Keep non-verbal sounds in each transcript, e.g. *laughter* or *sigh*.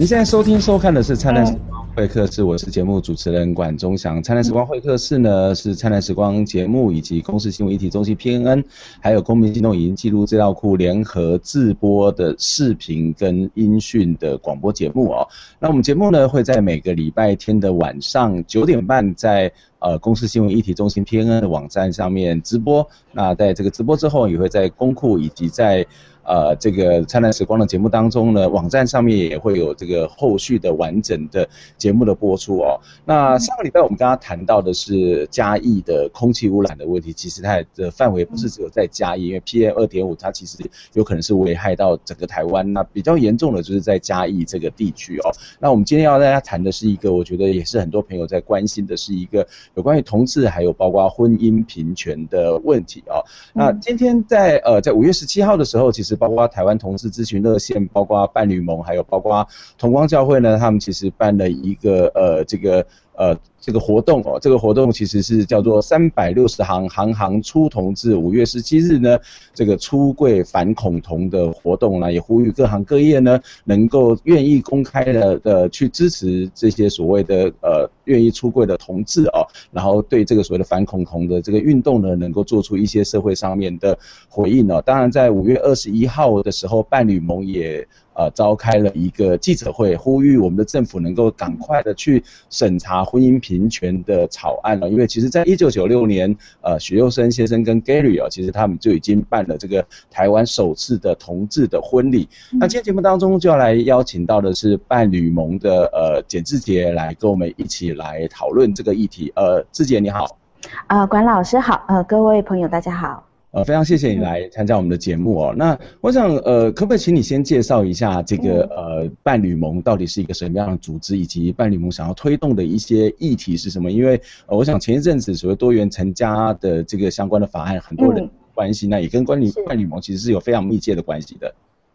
您现在收听收看的是《灿烂时光会客室》，我是节目主持人管中祥。《灿烂时光会客室》呢是《灿烂时光》节目以及公司新闻议题中心 PNN，还有公民行动影音记录资料库联合制播的视频跟音讯的广播节目哦。那我们节目呢会在每个礼拜天的晚上九点半在呃公司新闻议题中心 PNN 的网站上面直播。那在这个直播之后，也会在公库以及在呃，这个灿烂时光的节目当中呢，网站上面也会有这个后续的完整的节目的播出哦。那上个礼拜我们刚刚谈到的是嘉义的空气污染的问题，其实它的范围不是只有在嘉义，因为 PM 二点五它其实有可能是危害到整个台湾。那比较严重的就是在嘉义这个地区哦。那我们今天要大家谈的是一个，我觉得也是很多朋友在关心的是一个有关于同志还有包括婚姻平权的问题哦。那今天在呃在五月十七号的时候，其实是包括台湾同事咨询热线，包括伴侣盟，还有包括同光教会呢，他们其实办了一个呃这个。呃，这个活动哦，这个活动其实是叫做三百六十行，行行出同志。五月十七日呢，这个出柜反恐同的活动呢，也呼吁各行各业呢，能够愿意公开的的去支持这些所谓的呃愿意出柜的同志哦，然后对这个所谓的反恐同的这个运动呢，能够做出一些社会上面的回应哦。当然，在五月二十一号的时候，伴侣盟也。呃，召开了一个记者会，呼吁我们的政府能够赶快的去审查婚姻平权的草案了。因为其实，在一九九六年，呃，许佑生先生跟 Gary 啊，其实他们就已经办了这个台湾首次的同志的婚礼。那今天节目当中就要来邀请到的是伴侣盟的呃简志杰来跟我们一起来讨论这个议题。呃，志杰你好。啊、呃，管老师好。呃，各位朋友大家好。呃，非常谢谢你来参加我们的节目哦。那我想，呃，可不可以请你先介绍一下这个呃伴侣盟到底是一个什么样的组织，以及伴侣盟想要推动的一些议题是什么？因为呃，我想前一阵子所谓多元成家的这个相关的法案，很多人关系，那也跟关于伴侣盟其实是有非常密切的关系的。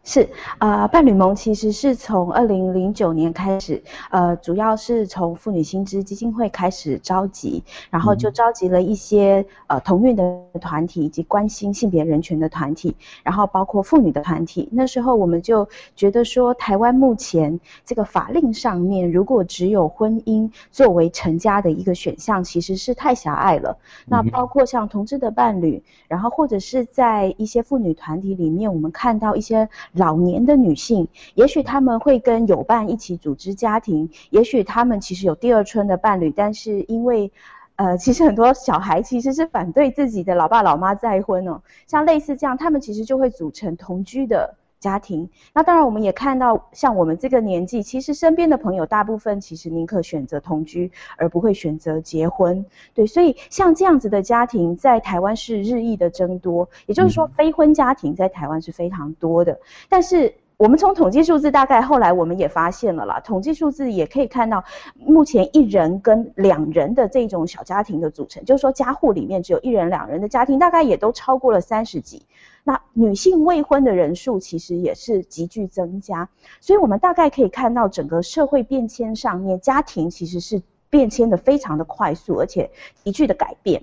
是，呃，伴侣盟其实是从二零零九年开始，呃，主要是从妇女新知基金会开始召集，然后就召集了一些呃同运的团体以及关心性别人权的团体，然后包括妇女的团体。那时候我们就觉得说，台湾目前这个法令上面，如果只有婚姻作为成家的一个选项，其实是太狭隘了。那包括像同志的伴侣，然后或者是在一些妇女团体里面，我们看到一些。老年的女性，也许他们会跟友伴一起组织家庭，也许他们其实有第二春的伴侣，但是因为，呃，其实很多小孩其实是反对自己的老爸老妈再婚哦，像类似这样，他们其实就会组成同居的家庭。那当然，我们也看到，像我们这个年纪，其实身边的朋友大部分其实宁可选择同居，而不会选择结婚。对，所以像这样子的家庭在台湾是日益的增多，也就是说，非婚家庭在台湾是非常多的。但是我们从统计数字，大概后来我们也发现了啦，统计数字也可以看到，目前一人跟两人的这种小家庭的组成，就是说家户里面只有一人两人的家庭，大概也都超过了三十几。那女性未婚的人数其实也是急剧增加，所以我们大概可以看到整个社会变迁上面，家庭其实是变迁的非常的快速，而且急剧的改变。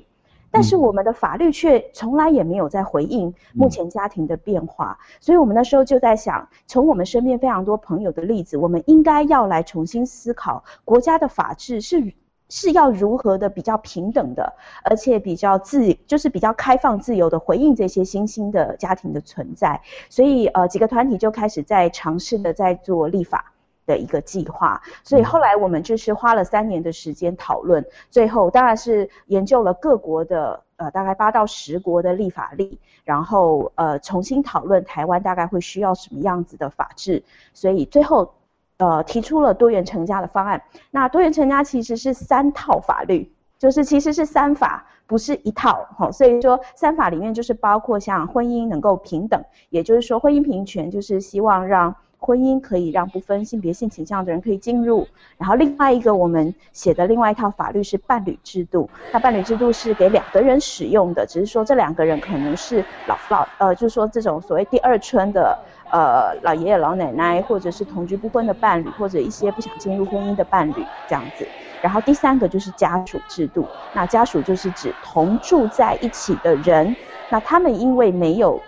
但是我们的法律却从来也没有在回应目前家庭的变化，所以我们那时候就在想，从我们身边非常多朋友的例子，我们应该要来重新思考国家的法治是是要如何的比较平等的，而且比较自就是比较开放自由的回应这些新兴的家庭的存在。所以呃几个团体就开始在尝试的在做立法。的一个计划，所以后来我们就是花了三年的时间讨论，最后当然是研究了各国的呃大概八到十国的立法例，然后呃重新讨论台湾大概会需要什么样子的法制，所以最后呃提出了多元成家的方案。那多元成家其实是三套法律，就是其实是三法，不是一套哈，所以说三法里面就是包括像婚姻能够平等，也就是说婚姻平权就是希望让。婚姻可以让不分性别性倾向的人可以进入，然后另外一个我们写的另外一套法律是伴侣制度，那伴侣制度是给两个人使用的，只是说这两个人可能是老老呃，就是说这种所谓第二春的呃老爷爷老奶奶，或者是同居不婚的伴侣，或者一些不想进入婚姻的伴侣这样子。然后第三个就是家属制度，那家属就是指同住在一起的人，那他们因为没有。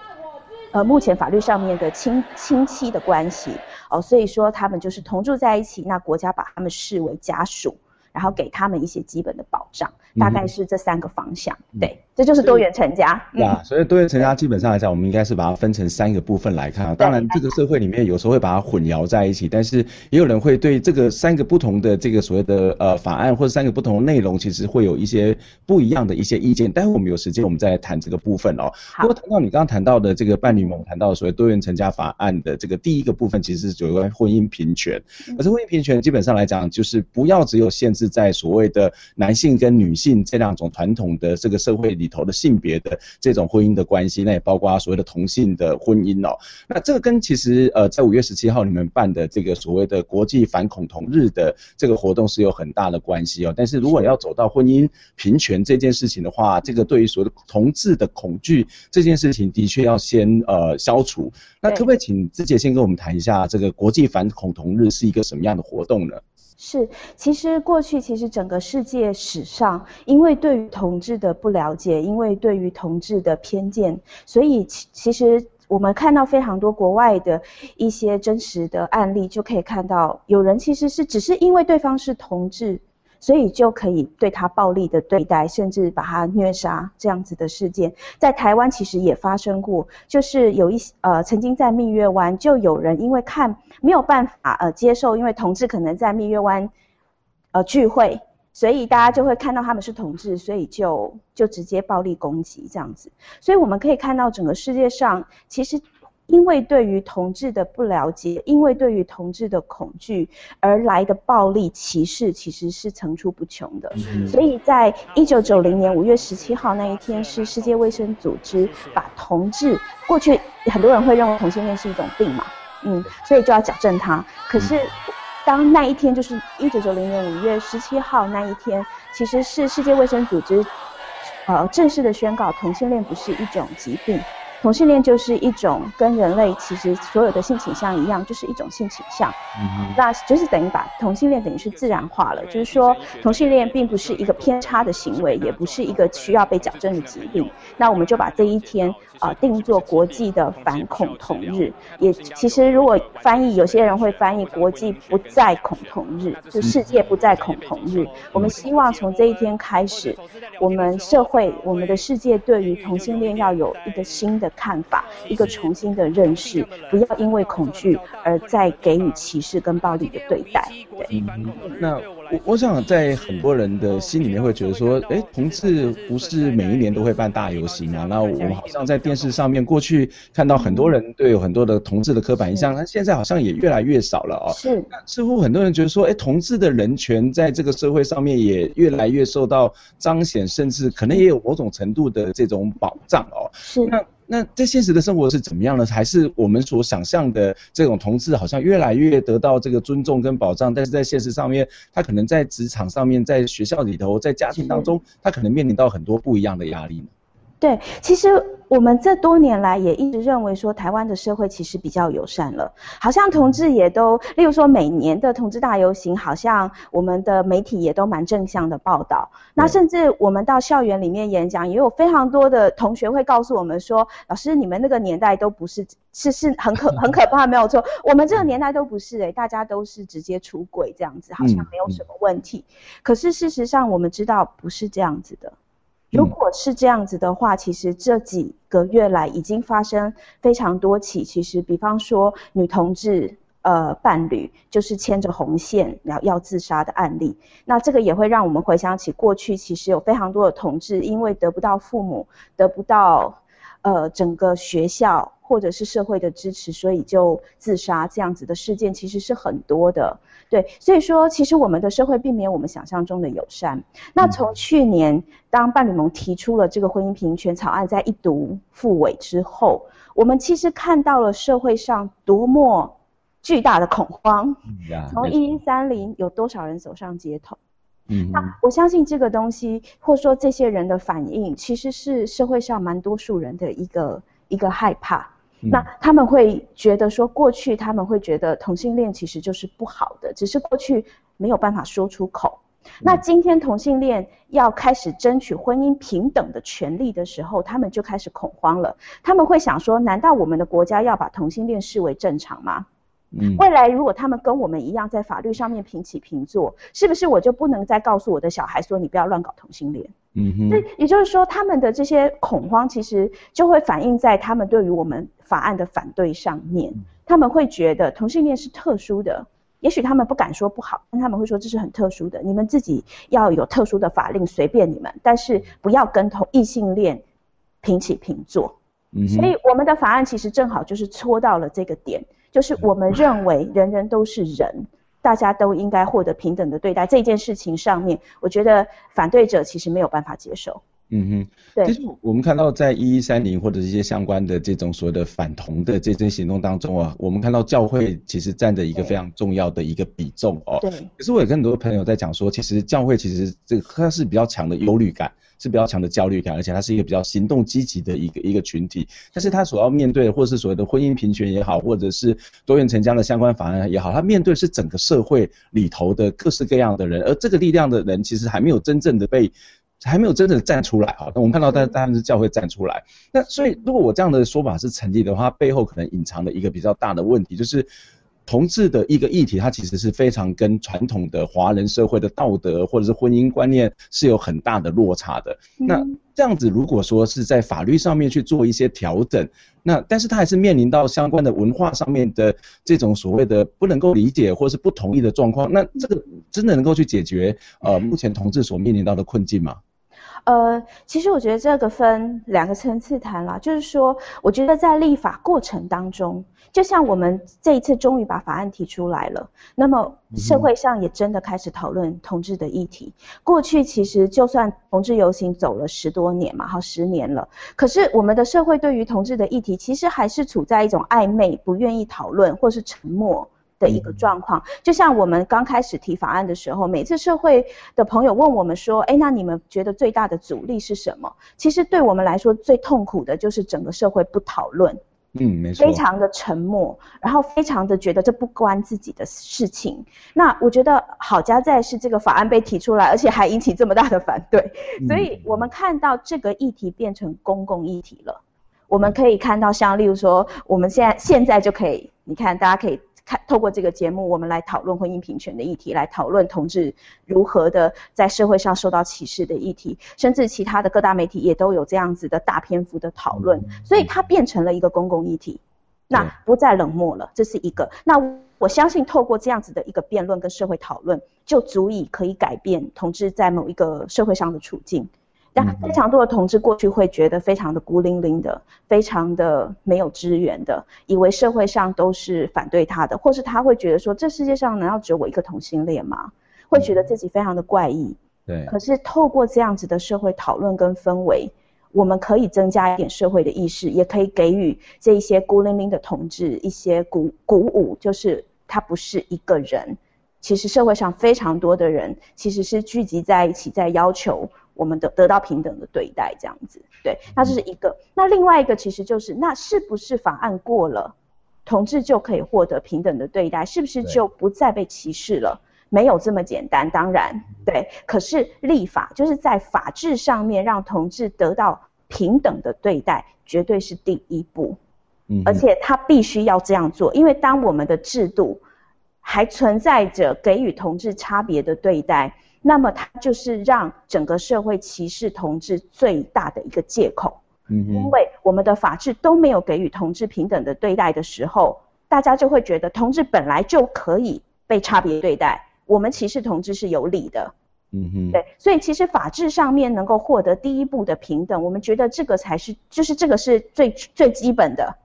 呃，目前法律上面的亲亲戚的关系，哦，所以说他们就是同住在一起，那国家把他们视为家属。然后给他们一些基本的保障，大概是这三个方向。嗯、对，这就是多元成家。对啊，所以多元成家基本上来讲，我们应该是把它分成三个部分来看啊。当然，这个社会里面有时候会把它混淆在一起，但是也有人会对这个三个不同的这个所谓的呃法案或者三个不同的内容，其实会有一些不一样的一些意见。待会我们有时间，我们再来谈这个部分哦。好。不过谈到你刚刚谈到的这个伴侣盟谈到所谓多元成家法案的这个第一个部分，其实是有关婚姻平权。可是婚姻平权基本上来讲，就是不要只有限制在所谓的。男性跟女性这两种传统的这个社会里头的性别的这种婚姻的关系，那也包括所谓的同性的婚姻哦。那这个跟其实呃在五月十七号你们办的这个所谓的国际反恐同日的这个活动是有很大的关系哦。但是如果要走到婚姻平权这件事情的话，这个对于所谓的同志的恐惧这件事情的确要先呃消除。那可不可以请志杰先跟我们谈一下这个国际反恐同日是一个什么样的活动呢？是，其实过去其实整个世界史上，因为对于同志的不了解，因为对于同志的偏见，所以其其实我们看到非常多国外的一些真实的案例，就可以看到有人其实是只是因为对方是同志。所以就可以对他暴力的对待，甚至把他虐杀这样子的事件，在台湾其实也发生过，就是有一呃曾经在蜜月湾就有人因为看没有办法呃接受，因为同志可能在蜜月湾呃聚会，所以大家就会看到他们是同志，所以就就直接暴力攻击这样子。所以我们可以看到整个世界上其实。因为对于同志的不了解，因为对于同志的恐惧而来的暴力歧视，其实是层出不穷的。嗯、所以在一九九零年五月十七号那一天，是世界卫生组织把同志，过去很多人会认为同性恋是一种病嘛，嗯，所以就要矫正它。可是当那一天，就是一九九零年五月十七号那一天，其实是世界卫生组织呃正式的宣告，同性恋不是一种疾病。同性恋就是一种跟人类其实所有的性倾向一样，就是一种性倾向。嗯，那就是等于把同性恋等于是自然化了，就是说同性恋并不是一个偏差的行为，也不是一个需要被矫正的疾病。那我们就把这一天啊、呃、定做国际的反恐同日。也其实如果翻译，有些人会翻译国际不再恐同日，就世界不再恐同日。我们希望从这一天开始，我们社会、我们的世界对于同性恋要有一个新的。看法，一个重新的认识，不要因为恐惧而再给予歧视跟暴力的对待。对，嗯、那我我想在很多人的心里面会觉得说，哎，同志不是每一年都会办大游行嘛？那我们好像在电视上面过去看到很多人对有很多的同志的刻板印象，那现在好像也越来越少了哦。是，似乎很多人觉得说，哎，同志的人权在这个社会上面也越来越受到彰显，甚至可能也有某种程度的这种保障哦。是，那。那在现实的生活是怎么样呢？还是我们所想象的这种同志好像越来越得到这个尊重跟保障，但是在现实上面，他可能在职场上面，在学校里头，在家庭当中，他可能面临到很多不一样的压力呢？对，其实我们这多年来也一直认为说，台湾的社会其实比较友善了，好像同志也都，例如说每年的同志大游行，好像我们的媒体也都蛮正向的报道。那甚至我们到校园里面演讲，也有非常多的同学会告诉我们说，老师你们那个年代都不是，是是很可 *laughs* 很可怕，没有错，我们这个年代都不是诶、欸，大家都是直接出轨这样子，好像没有什么问题。可是事实上我们知道不是这样子的。如果是这样子的话，其实这几个月来已经发生非常多起。其实，比方说女同志呃伴侣就是牵着红线要要自杀的案例，那这个也会让我们回想起过去，其实有非常多的同志因为得不到父母、得不到呃整个学校或者是社会的支持，所以就自杀这样子的事件，其实是很多的。对，所以说其实我们的社会并没有我们想象中的友善。那从去年当伴侣盟提出了这个婚姻平权草案，在一读复委之后，我们其实看到了社会上多么巨大的恐慌。从一一三零有多少人走上街头？嗯，那我相信这个东西，或者说这些人的反应，其实是社会上蛮多数人的一个一个害怕。那他们会觉得说，过去他们会觉得同性恋其实就是不好的，只是过去没有办法说出口。那今天同性恋要开始争取婚姻平等的权利的时候，他们就开始恐慌了。他们会想说，难道我们的国家要把同性恋视为正常吗？嗯，未来如果他们跟我们一样在法律上面平起平坐，是不是我就不能再告诉我的小孩说你不要乱搞同性恋？嗯哼，那也就是说他们的这些恐慌其实就会反映在他们对于我们法案的反对上面，他们会觉得同性恋是特殊的，也许他们不敢说不好，但他们会说这是很特殊的，你们自己要有特殊的法令随便你们，但是不要跟同异性恋平起平坐。嗯，所以我们的法案其实正好就是戳到了这个点。就是我们认为人人都是人，大家都应该获得平等的对待。这件事情上面，我觉得反对者其实没有办法接受。嗯哼，对。其实我们看到在一一三零或者是一些相关的这种所谓的反同的这些行动当中啊，我们看到教会其实占着一个非常重要的一个比重哦。对。可是我也跟很多朋友在讲说，其实教会其实这个它是比较强的忧虑感。是比较强的焦虑感，而且它是一个比较行动积极的一个一个群体，但是他所要面对的，或者是所谓的婚姻平权也好，或者是多元成家的相关法案也好，他面对是整个社会里头的各式各样的人，而这个力量的人其实还没有真正的被，还没有真正站出来哈。那我们看到，但当然是教会站出来。那所以，如果我这样的说法是成立的话，背后可能隐藏的一个比较大的问题就是。同志的一个议题，它其实是非常跟传统的华人社会的道德或者是婚姻观念是有很大的落差的。嗯、那这样子，如果说是在法律上面去做一些调整，那但是它还是面临到相关的文化上面的这种所谓的不能够理解或是不同意的状况，那这个真的能够去解决呃目前同志所面临到的困境吗？呃，其实我觉得这个分两个层次谈啦，就是说，我觉得在立法过程当中，就像我们这一次终于把法案提出来了，那么社会上也真的开始讨论同志的议题。过去其实就算同志游行走了十多年嘛，好十年了，可是我们的社会对于同志的议题，其实还是处在一种暧昧、不愿意讨论或是沉默。的一个状况，就像我们刚开始提法案的时候，每次社会的朋友问我们说：“哎，那你们觉得最大的阻力是什么？”其实对我们来说，最痛苦的就是整个社会不讨论，嗯，没错，非常的沉默，然后非常的觉得这不关自己的事情。那我觉得好家在是这个法案被提出来，而且还引起这么大的反对，所以我们看到这个议题变成公共议题了。我们可以看到，像例如说，我们现在现在就可以，你看，大家可以。看，透过这个节目，我们来讨论婚姻平权的议题，来讨论同志如何的在社会上受到歧视的议题，甚至其他的各大媒体也都有这样子的大篇幅的讨论，所以它变成了一个公共议题，那不再冷漠了，这是一个。那我相信透过这样子的一个辩论跟社会讨论，就足以可以改变同志在某一个社会上的处境。但非常多的同志过去会觉得非常的孤零零的，非常的没有资源的，以为社会上都是反对他的，或是他会觉得说，这世界上难道只有我一个同性恋吗？会觉得自己非常的怪异。对。可是透过这样子的社会讨论跟氛围，我们可以增加一点社会的意识，也可以给予这一些孤零零的同志一些鼓鼓舞，就是他不是一个人，其实社会上非常多的人其实是聚集在一起，在要求。我们得得到平等的对待，这样子，对，那这是一个。那另外一个其实就是，那是不是法案过了，同志就可以获得平等的对待？是不是就不再被歧视了？没有这么简单，当然，对。可是立法就是在法制上面让同志得到平等的对待，绝对是第一步。嗯，而且他必须要这样做，因为当我们的制度还存在着给予同志差别的对待。那么它就是让整个社会歧视同志最大的一个借口。嗯，因为我们的法治都没有给予同志平等的对待的时候，大家就会觉得同志本来就可以被差别对待，我们歧视同志是有理的。嗯哼，对，所以其实法治上面能够获得第一步的平等，我们觉得这个才是，就是这个是最最基本的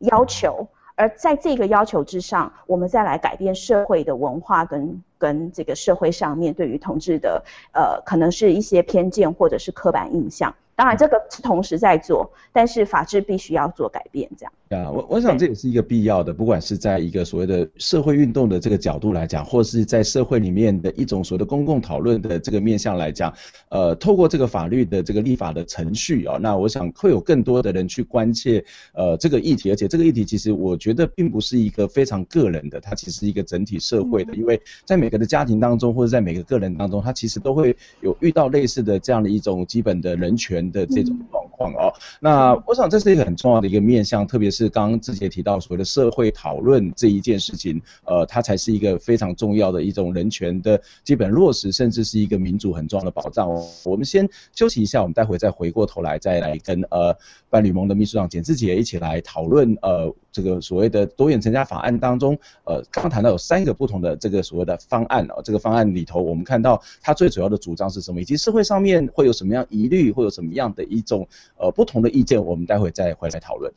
要求。而在这个要求之上，我们再来改变社会的文化跟跟这个社会上面对于同志的呃，可能是一些偏见或者是刻板印象。当然，这个是同时在做，但是法制必须要做改变，这样。啊，我我想这也是一个必要的，不管是在一个所谓的社会运动的这个角度来讲，或是在社会里面的一种所谓的公共讨论的这个面向来讲，呃，透过这个法律的这个立法的程序啊，那我想会有更多的人去关切呃这个议题，而且这个议题其实我觉得并不是一个非常个人的，它其实是一个整体社会的，因为在每个的家庭当中或者在每个个人当中，他其实都会有遇到类似的这样的一种基本的人权的这种状况。哦。那我想这是一个很重要的一个面向，特别是刚刚志杰提到所谓的社会讨论这一件事情，呃，它才是一个非常重要的一种人权的基本落实，甚至是一个民主很重要的保障哦。我们先休息一下，我们待会再回过头来再来跟呃伴侣盟的秘书长简志杰一起来讨论呃这个所谓的多元成家法案当中，呃刚刚谈到有三个不同的这个所谓的方案哦，这个方案里头我们看到它最主要的主张是什么，以及社会上面会有什么样疑虑，会有什么样的一种呃不同的意见，我们待会再回来讨论。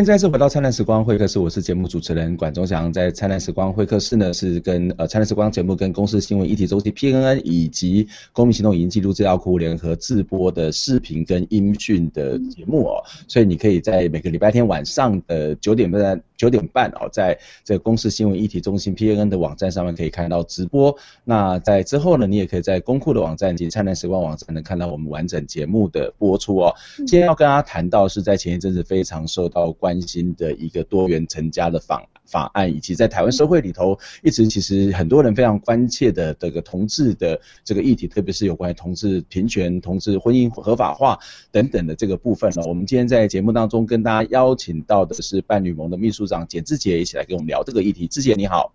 迎再次回到灿烂时光会客室，我是节目主持人管中祥。在灿烂时光会客室呢，是跟呃灿烂时光节目跟公司新闻议题周期 PNN 以及公民行动影音记录资料库联合制播的视频跟音讯的节目哦。所以你可以在每个礼拜天晚上的九点半九点半哦，在这个公司新闻议题中心 PNN 的网站上面可以看到直播。那在之后呢，你也可以在公库的网站及灿烂时光网站能看到我们完整节目的播出哦。今天要跟大家谈到是在前一阵子非常受到关心的一个多元成家的法法案，以及在台湾社会里头，一直其实很多人非常关切的这个同志的这个议题，特别是有关于同志平权、同志婚姻合法化等等的这个部分呢。我们今天在节目当中跟大家邀请到的是伴侣盟的秘书长简志杰，一起来跟我们聊这个议题。志杰你好。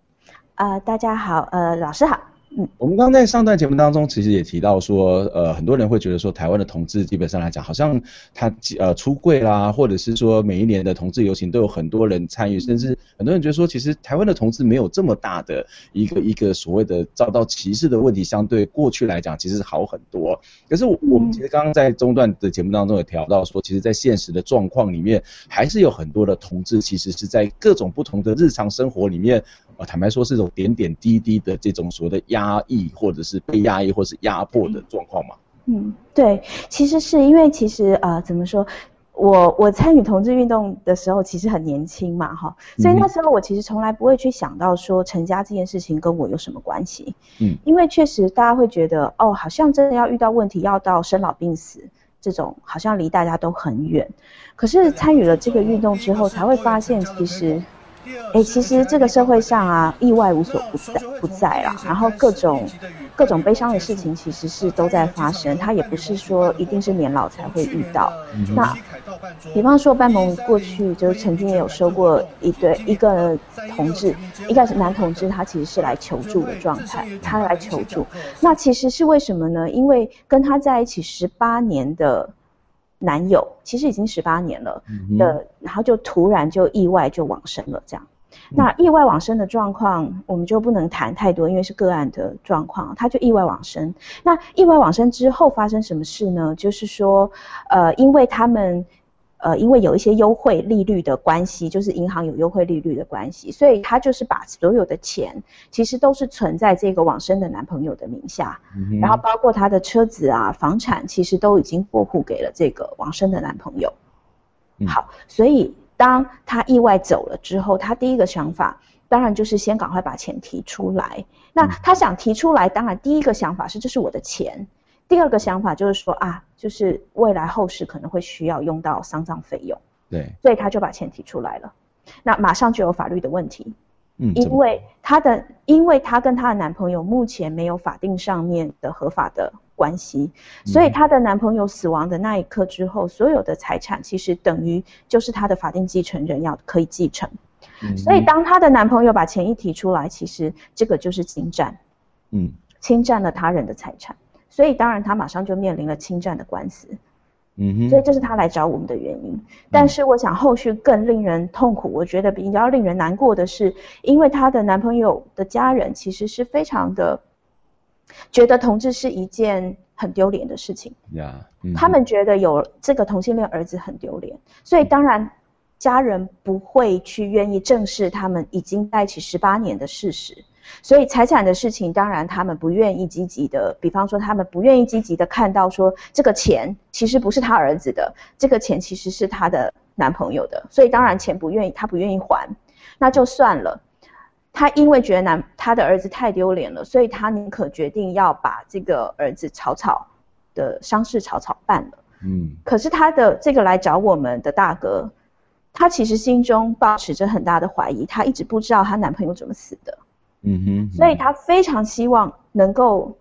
啊、大家好，呃，老师好。嗯，我们刚在上段节目当中，其实也提到说，呃，很多人会觉得说，台湾的同志基本上来讲，好像他呃出柜啦，或者是说每一年的同志游行都有很多人参与，甚至很多人觉得说，其实台湾的同志没有这么大的一个一个所谓的遭到歧视的问题，相对过去来讲，其实好很多。可是我们其实刚刚在中段的节目当中也调到说，其实，在现实的状况里面，还是有很多的同志其实是在各种不同的日常生活里面。呃，坦白说是种点点滴滴的这种所谓的压抑，或者是被压抑，或是压迫的状况嘛。嗯，对，其实是因为其实呃，怎么说，我我参与同志运动的时候，其实很年轻嘛，哈，所以那时候我其实从来不会去想到说成家这件事情跟我有什么关系。嗯，因为确实大家会觉得，哦，好像真的要遇到问题，要到生老病死这种，好像离大家都很远。可是参与了这个运动之后，才会发现其实。哎、欸，其实这个社会上啊，意外无所不在不在啦，然后各种各种悲伤的事情其实是都在发生，它也不是说一定是年老才会遇到。那比方说，班蒙过去就曾经也有说过一对一个同志，一个是男同志，他其实是来求助的状态，他来求助。那其实是为什么呢？因为跟他在一起十八年的。男友其实已经十八年了的，嗯，然后就突然就意外就往生了，这样。那意外往生的状况，我们就不能谈太多，因为是个案的状况。他就意外往生。那意外往生之后发生什么事呢？就是说，呃，因为他们。呃，因为有一些优惠利率的关系，就是银行有优惠利率的关系，所以他就是把所有的钱，其实都是存在这个往生的男朋友的名下，嗯、然后包括他的车子啊、房产，其实都已经过户给了这个往生的男朋友。嗯、好，所以当他意外走了之后，他第一个想法，当然就是先赶快把钱提出来。那他想提出来，当然第一个想法是这是我的钱。第二个想法就是说啊，就是未来后世可能会需要用到丧葬费用，对，所以他就把钱提出来了，那马上就有法律的问题，嗯，因为她的，因为她跟她的男朋友目前没有法定上面的合法的关系，所以她的男朋友死亡的那一刻之后，所有的财产其实等于就是她的法定继承人要可以继承，嗯，所以当她的男朋友把钱一提出来，其实这个就是侵占，嗯，侵占了他人的财产。所以当然，他马上就面临了侵占的官司，嗯哼，所以这是他来找我们的原因。但是我想后续更令人痛苦，我觉得比较令人难过的是，因为她的男朋友的家人其实是非常的觉得同志是一件很丢脸的事情，呀，他们觉得有这个同性恋儿子很丢脸，所以当然家人不会去愿意正视他们已经在一起十八年的事实。所以财产的事情，当然他们不愿意积极的，比方说他们不愿意积极的看到说这个钱其实不是他儿子的，这个钱其实是他的男朋友的，所以当然钱不愿意，他不愿意还，那就算了。他因为觉得男他的儿子太丢脸了，所以他宁可决定要把这个儿子草草的丧事草草办了。嗯，可是他的这个来找我们的大哥，他其实心中抱持着很大的怀疑，他一直不知道她男朋友怎么死的。嗯哼，所以他非常希望能够，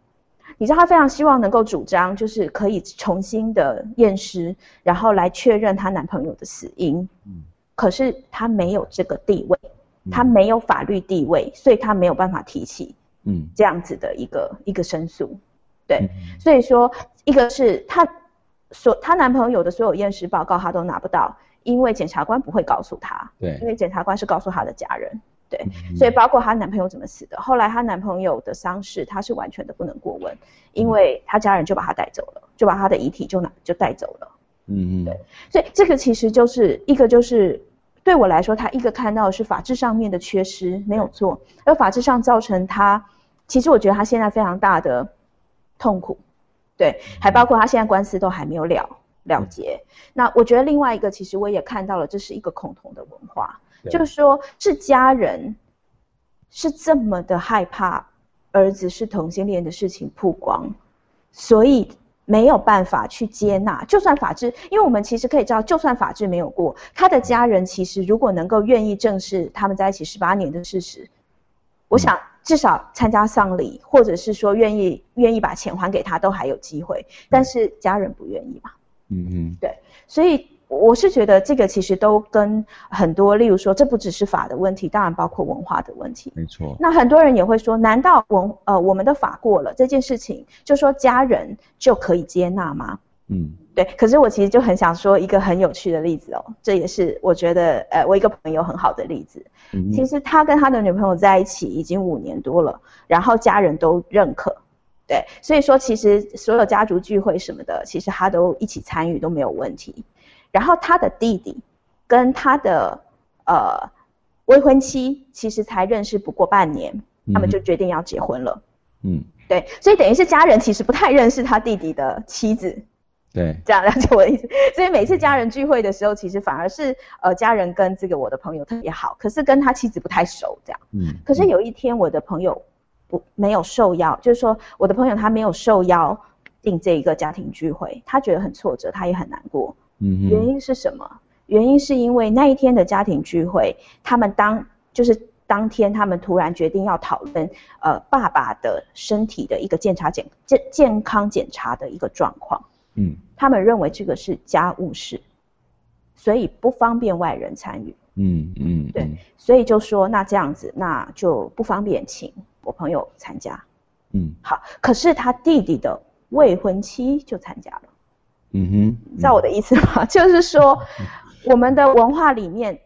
你知道他非常希望能够主张，就是可以重新的验尸，然后来确认她男朋友的死因。嗯，可是她没有这个地位，她没有法律地位，所以她没有办法提起。嗯，这样子的一个、嗯、一个申诉。对，嗯、所以说一个是她。所她男朋友的所有验尸报告，她都拿不到，因为检察官不会告诉她。对，因为检察官是告诉她的家人。对，嗯、所以包括她男朋友怎么死的，后来她男朋友的丧事，她是完全的不能过问，因为她家人就把她带走了，就把她的遗体就拿就带走了。嗯嗯。对，所以这个其实就是一个就是对我来说，她一个看到的是法制上面的缺失，没有错，而法制上造成她，其实我觉得她现在非常大的痛苦。对，还包括他现在官司都还没有了了结。那我觉得另外一个，其实我也看到了，这是一个恐同的文化，就是说，是家人是这么的害怕儿子是同性恋的事情曝光，所以没有办法去接纳。就算法制，因为我们其实可以知道，就算法制没有过，他的家人其实如果能够愿意正视他们在一起十八年的事实，我想。至少参加丧礼，或者是说愿意愿意把钱还给他，都还有机会。但是家人不愿意嘛？嗯嗯，对。所以我是觉得这个其实都跟很多，例如说，这不只是法的问题，当然包括文化的问题。没错。那很多人也会说，难道文呃我们的法过了这件事情，就说家人就可以接纳吗？嗯，对。可是我其实就很想说一个很有趣的例子哦，这也是我觉得呃我一个朋友很好的例子。嗯，其实他跟他的女朋友在一起已经五年多了，然后家人都认可，对，所以说其实所有家族聚会什么的，其实他都一起参与都没有问题。然后他的弟弟跟他的呃未婚妻其实才认识不过半年，他们就决定要结婚了。嗯，对，所以等于是家人其实不太认识他弟弟的妻子。对，这样了解我的意思。所以每次家人聚会的时候，其实反而是呃家人跟这个我的朋友特别好，可是跟他妻子不太熟这样。嗯。可是有一天我的朋友不没有受邀，就是说我的朋友他没有受邀订这一个家庭聚会，他觉得很挫折，他也很难过。嗯。原因是什么？原因是因为那一天的家庭聚会，他们当就是当天他们突然决定要讨论呃爸爸的身体的一个检查检健健康检查的一个状况。嗯，他们认为这个是家务事，所以不方便外人参与。嗯嗯，对，所以就说那这样子，那就不方便请我朋友参加。嗯，好，可是他弟弟的未婚妻就参加了。嗯哼，知道我的意思吗？就是说，*laughs* 我们的文化里面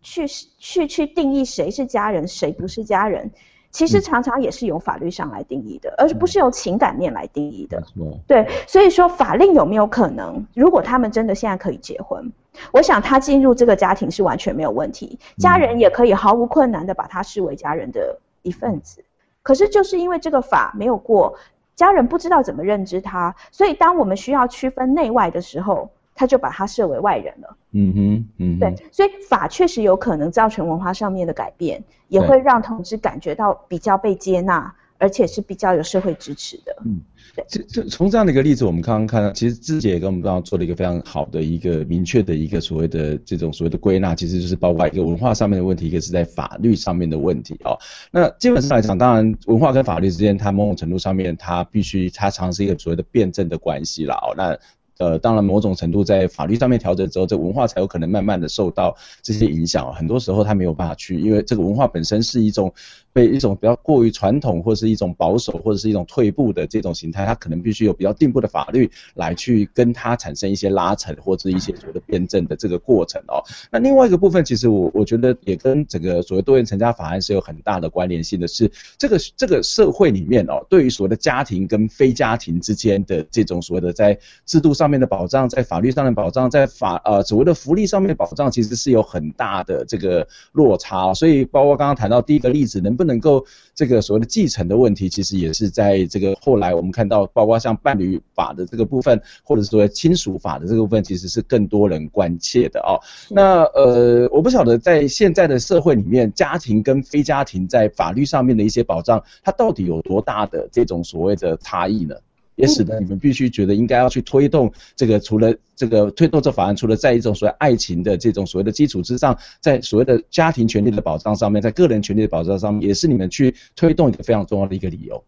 去去去定义谁是家人，谁不是家人。其实常常也是由法律上来定义的，而不是由情感面来定义的。对，所以说法令有没有可能，如果他们真的现在可以结婚，我想他进入这个家庭是完全没有问题，家人也可以毫无困难的把他视为家人的一份子。可是就是因为这个法没有过，家人不知道怎么认知他，所以当我们需要区分内外的时候，他就把他设为外人了。嗯哼，嗯哼，对，所以法确实有可能造成文化上面的改变，也会让同志感觉到比较被接纳，而且是比较有社会支持的。嗯，对。这这从这样的一个例子，我们刚刚看到，其实芝姐也跟我们刚刚做了一个非常好的一个明确的一个所谓的这种所谓的归纳，其实就是包括一个文化上面的问题，一个是在法律上面的问题哦。那基本上来讲，当然文化跟法律之间，它某种程度上面，它必须它常是一个所谓的辩证的关系啦。哦。那呃，当然，某种程度在法律上面调整之后，这文化才有可能慢慢的受到这些影响。很多时候他没有办法去，因为这个文化本身是一种被一种比较过于传统，或者是一种保守，或者是一种退步的这种形态，它可能必须有比较进步的法律来去跟它产生一些拉扯，或者一些所谓的辩证的这个过程哦。那另外一个部分，其实我我觉得也跟整个所谓多元成家法案是有很大的关联性的是，这个这个社会里面哦，对于所谓的家庭跟非家庭之间的这种所谓的在制度上。上面的保障，在法律上的保障，在法呃所谓的福利上面的保障，其实是有很大的这个落差。所以包括刚刚谈到第一个例子，能不能够这个所谓的继承的问题，其实也是在这个后来我们看到，包括像伴侣法的这个部分，或者是说亲属法的这个部分，其实是更多人关切的哦。那呃，我不晓得在现在的社会里面，家庭跟非家庭在法律上面的一些保障，它到底有多大的这种所谓的差异呢？也使得你们必须觉得应该要去推动这个，除了这个推动这法案，除了在一种所谓爱情的这种所谓的基础之上，在所谓的家庭权利的保障上面，在个人权利的保障上面，也是你们去推动一个非常重要的一个理由。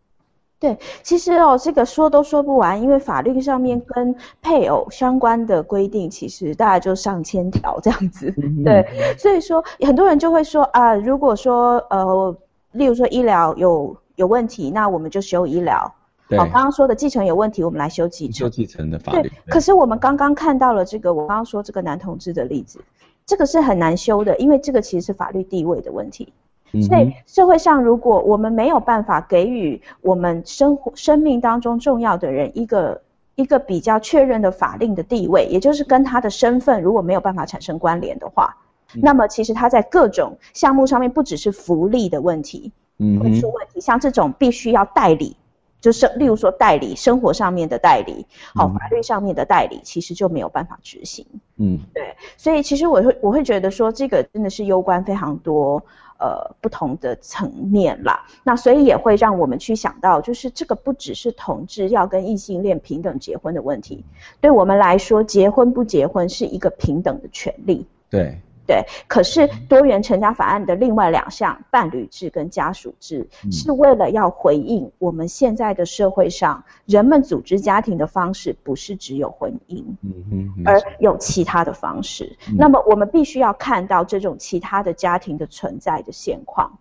对，其实哦，这个说都说不完，因为法律上面跟配偶相关的规定，其实大概就上千条这样子。对，所以说很多人就会说啊，如果说呃，例如说医疗有有问题，那我们就修医疗。好，刚刚说的继承有问题，我们来修继承。修继承的法律。对，可是我们刚刚看到了这个，我刚刚说这个男同志的例子，这个是很难修的，因为这个其实是法律地位的问题。嗯。所以社会上，如果我们没有办法给予我们生活生命当中重要的人一个一个比较确认的法令的地位，也就是跟他的身份如果没有办法产生关联的话，嗯，那么其实他在各种项目上面，不只是福利的问题，嗯，会出问题，像这种必须要代理。就是例如说代理，生活上面的代理，好，法律上面的代理，其实就没有办法执行。嗯，对，所以其实我会我会觉得说，这个真的是攸关非常多呃不同的层面啦。那所以也会让我们去想到，就是这个不只是同志要跟异性恋平等结婚的问题，对我们来说，结婚不结婚是一个平等的权利。对。对，可是多元成家法案的另外两项伴侣制跟家属制，是为了要回应我们现在的社会上，人们组织家庭的方式不是只有婚姻，嗯而有其他的方式。那么我们必须要看到这种其他的家庭的存在的现况，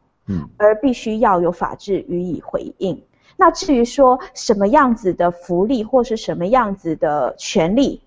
而必须要有法制予以回应。那至于说什么样子的福利或是什么样子的权利，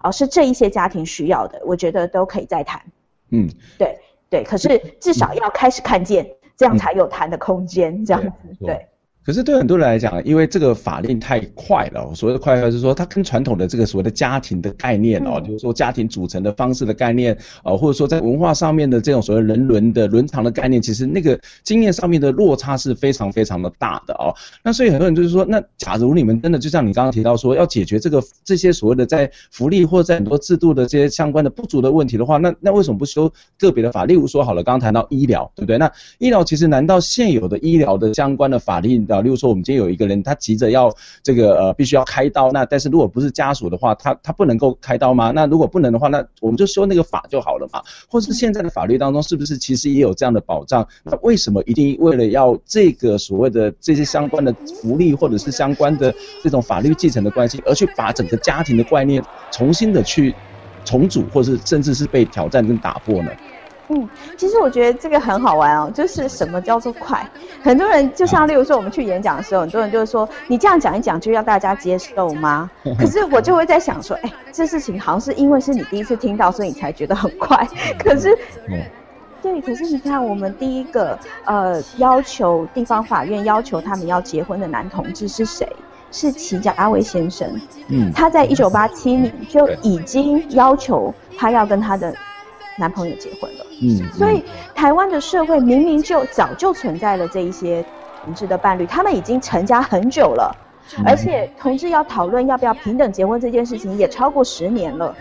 哦，是这一些家庭需要的，我觉得都可以再谈。嗯，对对，可是至少要开始看见，嗯、这样才有谈的空间，这样子，对。对可是对很多人来讲，因为这个法令太快了，所谓的快，就是说它跟传统的这个所谓的家庭的概念哦，就是说家庭组成的方式的概念啊，或者说在文化上面的这种所谓人伦的伦常的概念，其实那个经验上面的落差是非常非常的大的哦。那所以很多人就是说，那假如你们真的就像你刚刚提到说，要解决这个这些所谓的在福利或者在很多制度的这些相关的不足的问题的话，那那为什么不修个别的法？例如说好了，刚刚谈到医疗，对不对？那医疗其实难道现有的医疗的相关的法令的？例如说，我们今天有一个人，他急着要这个呃，必须要开刀，那但是如果不是家属的话，他他不能够开刀吗？那如果不能的话，那我们就修那个法就好了嘛。或是现在的法律当中，是不是其实也有这样的保障？那为什么一定为了要这个所谓的这些相关的福利，或者是相关的这种法律继承的关系，而去把整个家庭的观念重新的去重组，或是甚至是被挑战跟打破呢？嗯，其实我觉得这个很好玩哦，就是什么叫做快？很多人就像例如说我们去演讲的时候，很多人就是说你这样讲一讲就要大家接受吗？*laughs* 可是我就会在想说，哎，这事情好像是因为是你第一次听到，所以你才觉得很快。可是，对，可是你看我们第一个呃要求地方法院要求他们要结婚的男同志是谁？是祁家威先生。嗯，他在一九八七年就已经要求他要跟他的。男朋友结婚了，嗯，所以台湾的社会明明就早就存在了这一些同志的伴侣，他们已经成家很久了，而且同志要讨论要不要平等结婚这件事情也超过十年了，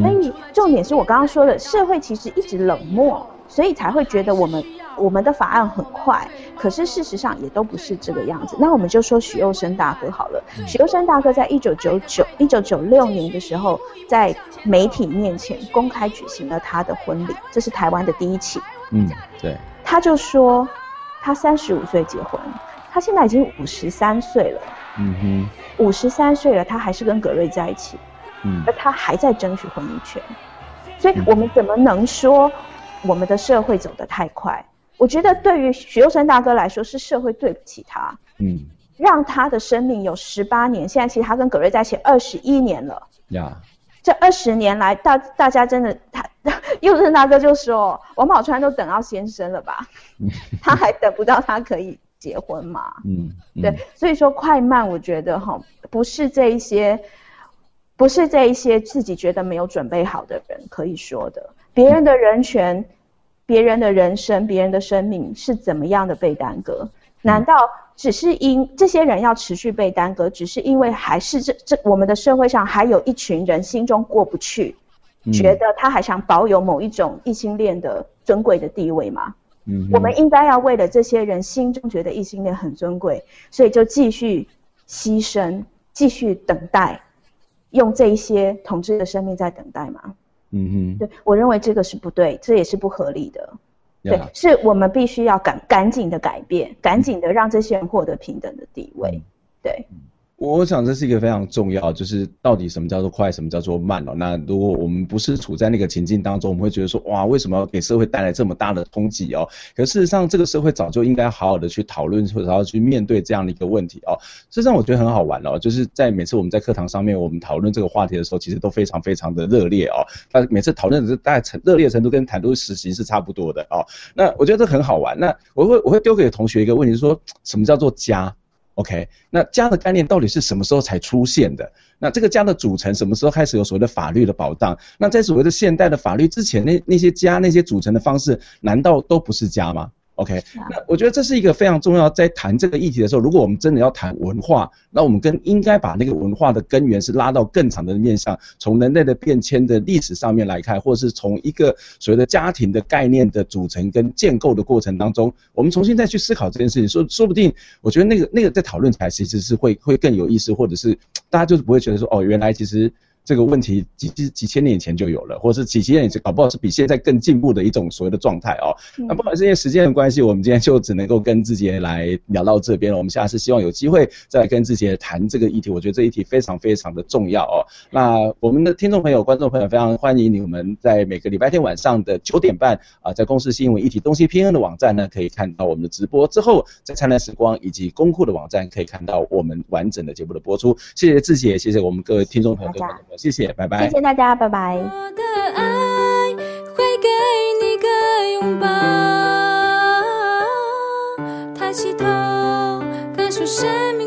所以重点是我刚刚说的，社会其实一直冷漠，所以才会觉得我们。我们的法案很快，可是事实上也都不是这个样子。那我们就说许佑生大哥好了。许佑生大哥在一九九九、一九九六年的时候，在媒体面前公开举行了他的婚礼，这是台湾的第一起。嗯，对。他就说，他三十五岁结婚，他现在已经五十三岁了。嗯哼。五十三岁了，他还是跟葛瑞在一起。嗯。而他还在争取婚姻权，所以我们怎么能说我们的社会走得太快？我觉得对于许又生大哥来说，是社会对不起他，嗯，让他的生命有十八年，现在其实他跟葛瑞在一起二十一年了，呀，这二十年来，大大家真的，他 *laughs* 又生大哥就说，王宝钏都等到先生了吧，*laughs* 他还等不到他可以结婚嘛，嗯，对，所以说快慢，我觉得哈，不是这一些不是这一些自己觉得没有准备好的人可以说的。别人的人权、别人的人生、别人的生命是怎么样的被耽搁？难道只是因这些人要持续被耽搁，只是因为还是这这我们的社会上还有一群人心中过不去，觉得他还想保有某一种异性恋的尊贵的地位吗？嗯，我们应该要为了这些人心中觉得异性恋很尊贵，所以就继续牺牲，继续等待。用这一些同志的生命在等待吗？嗯哼，对，我认为这个是不对，这也是不合理的。对，是我们必须要赶赶紧的改变，赶紧的让这些人获得平等的地位。嗯、对。我想这是一个非常重要，就是到底什么叫做快，什么叫做慢哦。那如果我们不是处在那个情境当中，我们会觉得说，哇，为什么给社会带来这么大的冲击哦？可事实上，这个社会早就应该好好的去讨论，或者要去面对这样的一个问题哦。事实上，我觉得很好玩哦，就是在每次我们在课堂上面，我们讨论这个话题的时候，其实都非常非常的热烈哦。但每次讨论的是大概成热烈程度跟谈论实习是差不多的哦。那我觉得这很好玩。那我会我会丢给同学一个问题，说什么叫做家？OK，那家的概念到底是什么时候才出现的？那这个家的组成什么时候开始有所谓的法律的保障？那在所谓的现代的法律之前，那那些家那些组成的方式，难道都不是家吗？OK，那我觉得这是一个非常重要，在谈这个议题的时候，如果我们真的要谈文化，那我们跟应该把那个文化的根源是拉到更长的面向，从人类的变迁的历史上面来看，或者是从一个所谓的家庭的概念的组成跟建构的过程当中，我们重新再去思考这件事情，说说不定，我觉得那个那个在讨论起来其实是会会更有意思，或者是大家就是不会觉得说，哦，原来其实。这个问题几几几千年以前就有了，或者是几千年以前，搞不好是比现在更进步的一种所谓的状态哦。那不好意思，因为时间的关系，我们今天就只能够跟志杰来聊到这边了。我们下次希望有机会再来跟志杰谈这个议题，我觉得这议题非常非常的重要哦。那我们的听众朋友、观众朋友非常欢迎你们在每个礼拜天晚上的九点半啊，在公司新闻议题东西偏的网站呢，可以看到我们的直播。之后在灿烂时光以及公库的网站可以看到我们完整的节目的播出。谢谢志杰，谢谢我们各位听众朋友，谢谢，拜拜。谢谢大家，拜拜。我的爱会给你个拥抱，抬起头，感受生命。